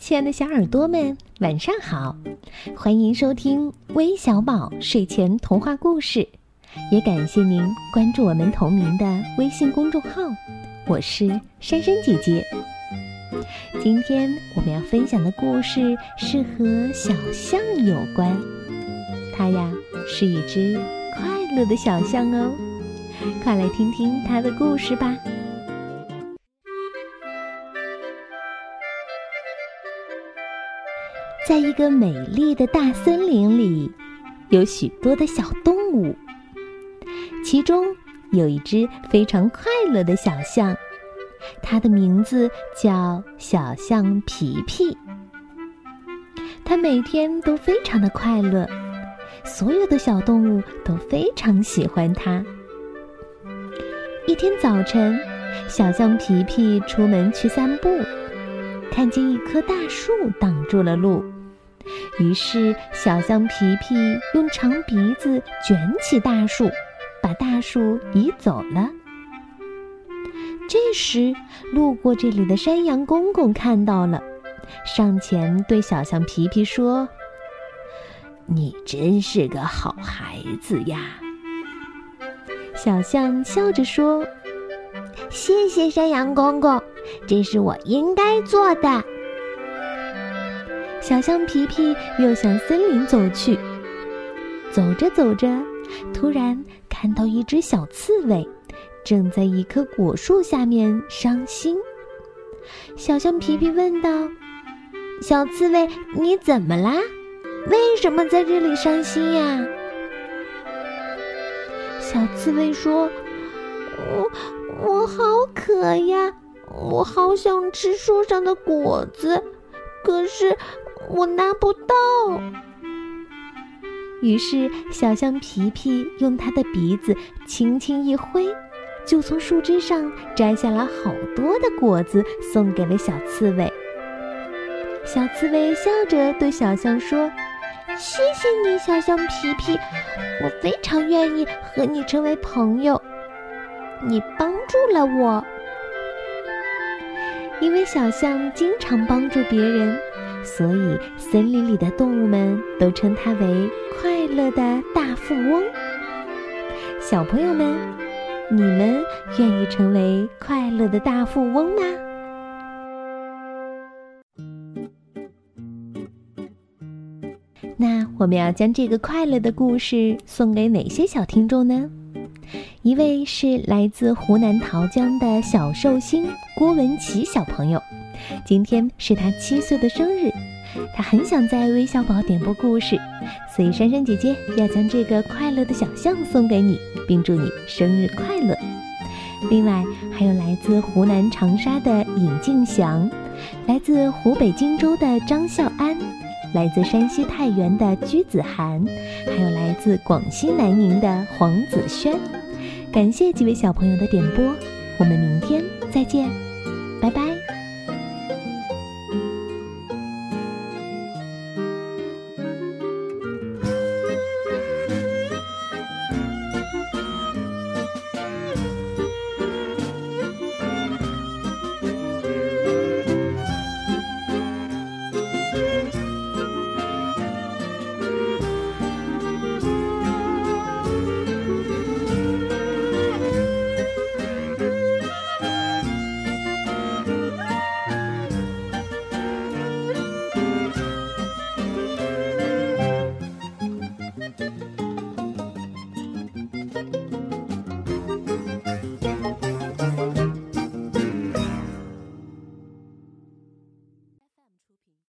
亲爱的小耳朵们，晚上好！欢迎收听微小宝睡前童话故事，也感谢您关注我们同名的微信公众号。我是珊珊姐姐。今天我们要分享的故事是和小象有关，它呀是一只快乐的小象哦。快来听听它的故事吧。在一个美丽的大森林里，有许多的小动物。其中有一只非常快乐的小象，它的名字叫小象皮皮。它每天都非常的快乐，所有的小动物都非常喜欢它。一天早晨，小象皮皮出门去散步，看见一棵大树挡住了路。于是，小象皮皮用长鼻子卷起大树，把大树移走了。这时，路过这里的山羊公公看到了，上前对小象皮皮说：“你真是个好孩子呀！”小象笑着说：“谢谢山羊公公，这是我应该做的。”小象皮皮又向森林走去，走着走着，突然看到一只小刺猬，正在一棵果树下面伤心。小象皮皮问道：“小刺猬，你怎么啦？为什么在这里伤心呀？”小刺猬说：“我我好渴呀，我好想吃树上的果子，可是……”我拿不到。于是，小象皮皮用它的鼻子轻轻一挥，就从树枝上摘下了好多的果子，送给了小刺猬。小刺猬笑着对小象说：“谢谢你，小象皮皮，我非常愿意和你成为朋友。你帮助了我，因为小象经常帮助别人。”所以，森林里的动物们都称它为“快乐的大富翁”。小朋友们，你们愿意成为快乐的大富翁吗？那我们要将这个快乐的故事送给哪些小听众呢？一位是来自湖南桃江的小寿星郭文琪小朋友。今天是他七岁的生日，他很想在微小宝点播故事，所以珊珊姐姐要将这个快乐的小象送给你，并祝你生日快乐。另外还有来自湖南长沙的尹静祥，来自湖北荆州的张孝安，来自山西太原的鞠子涵，还有来自广西南宁的黄子轩。感谢几位小朋友的点播，我们明天再见，拜拜。